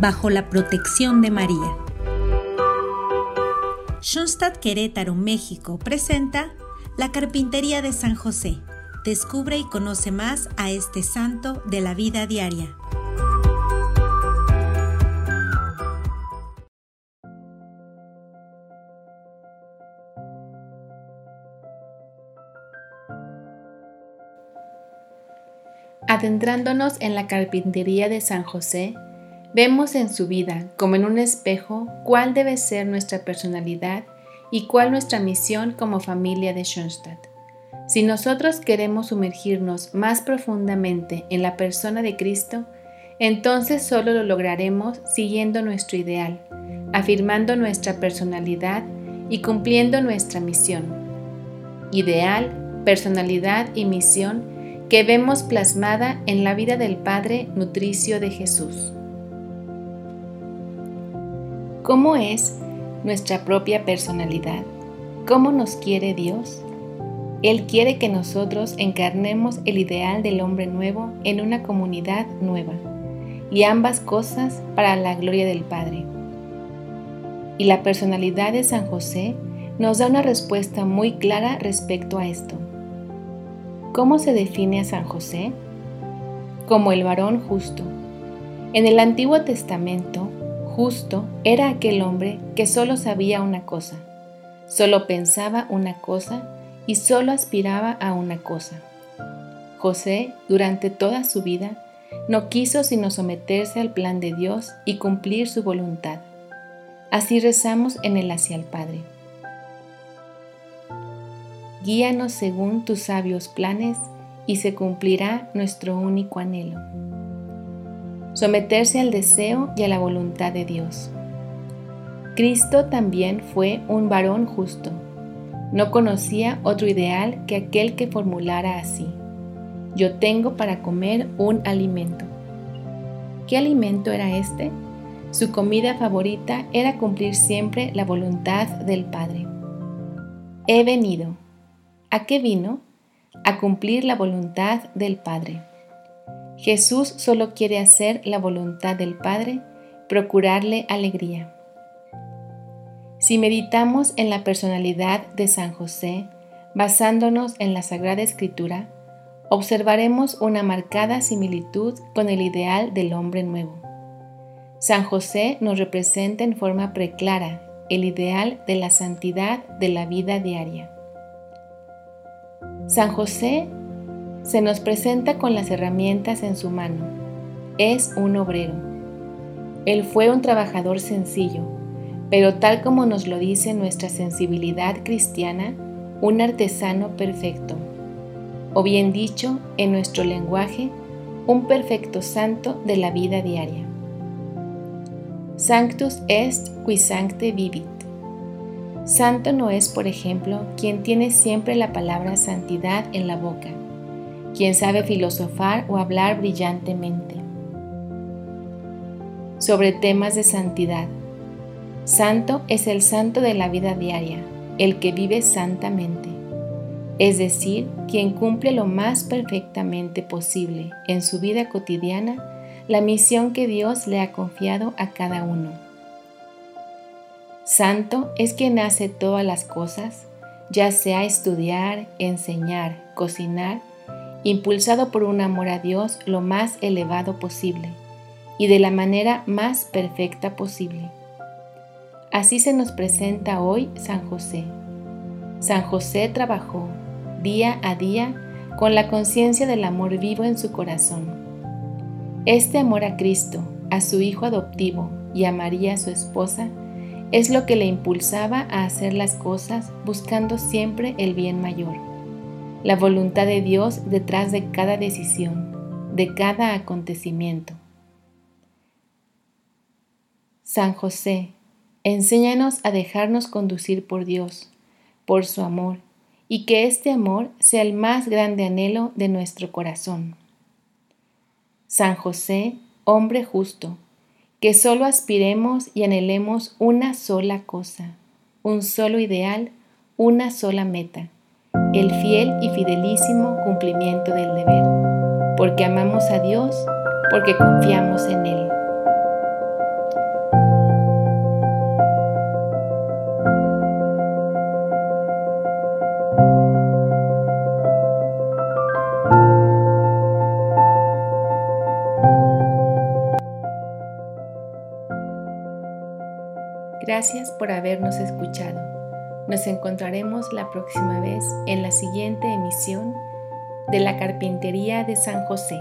bajo la protección de María. Schoenstatt Querétaro, México presenta La Carpintería de San José. Descubre y conoce más a este santo de la vida diaria. Adentrándonos en la carpintería de San José, vemos en su vida, como en un espejo, cuál debe ser nuestra personalidad y cuál nuestra misión como familia de Schoenstatt. Si nosotros queremos sumergirnos más profundamente en la persona de Cristo, entonces solo lo lograremos siguiendo nuestro ideal, afirmando nuestra personalidad y cumpliendo nuestra misión. Ideal, personalidad y misión que vemos plasmada en la vida del Padre nutricio de Jesús. ¿Cómo es nuestra propia personalidad? ¿Cómo nos quiere Dios? Él quiere que nosotros encarnemos el ideal del hombre nuevo en una comunidad nueva, y ambas cosas para la gloria del Padre. Y la personalidad de San José nos da una respuesta muy clara respecto a esto. ¿Cómo se define a San José? Como el varón justo. En el Antiguo Testamento, justo era aquel hombre que solo sabía una cosa, solo pensaba una cosa y solo aspiraba a una cosa. José, durante toda su vida, no quiso sino someterse al plan de Dios y cumplir su voluntad. Así rezamos en el hacia el Padre guíanos según tus sabios planes y se cumplirá nuestro único anhelo. Someterse al deseo y a la voluntad de Dios. Cristo también fue un varón justo. No conocía otro ideal que aquel que formulara así. Yo tengo para comer un alimento. ¿Qué alimento era este? Su comida favorita era cumplir siempre la voluntad del Padre. He venido, ¿A qué vino? A cumplir la voluntad del Padre. Jesús solo quiere hacer la voluntad del Padre, procurarle alegría. Si meditamos en la personalidad de San José, basándonos en la Sagrada Escritura, observaremos una marcada similitud con el ideal del hombre nuevo. San José nos representa en forma preclara el ideal de la santidad de la vida diaria. San José se nos presenta con las herramientas en su mano. Es un obrero. Él fue un trabajador sencillo, pero tal como nos lo dice nuestra sensibilidad cristiana, un artesano perfecto. O bien dicho, en nuestro lenguaje, un perfecto santo de la vida diaria. Sanctus est qui sancte vivit. Santo no es, por ejemplo, quien tiene siempre la palabra santidad en la boca, quien sabe filosofar o hablar brillantemente sobre temas de santidad. Santo es el santo de la vida diaria, el que vive santamente, es decir, quien cumple lo más perfectamente posible en su vida cotidiana la misión que Dios le ha confiado a cada uno. Santo es quien hace todas las cosas, ya sea estudiar, enseñar, cocinar, impulsado por un amor a Dios lo más elevado posible y de la manera más perfecta posible. Así se nos presenta hoy San José. San José trabajó día a día con la conciencia del amor vivo en su corazón. Este amor a Cristo, a su Hijo adoptivo y a María su esposa, es lo que le impulsaba a hacer las cosas buscando siempre el bien mayor, la voluntad de Dios detrás de cada decisión, de cada acontecimiento. San José, enséñanos a dejarnos conducir por Dios, por su amor, y que este amor sea el más grande anhelo de nuestro corazón. San José, hombre justo, que solo aspiremos y anhelemos una sola cosa, un solo ideal, una sola meta, el fiel y fidelísimo cumplimiento del deber, porque amamos a Dios, porque confiamos en Él. Gracias por habernos escuchado. Nos encontraremos la próxima vez en la siguiente emisión de la Carpintería de San José.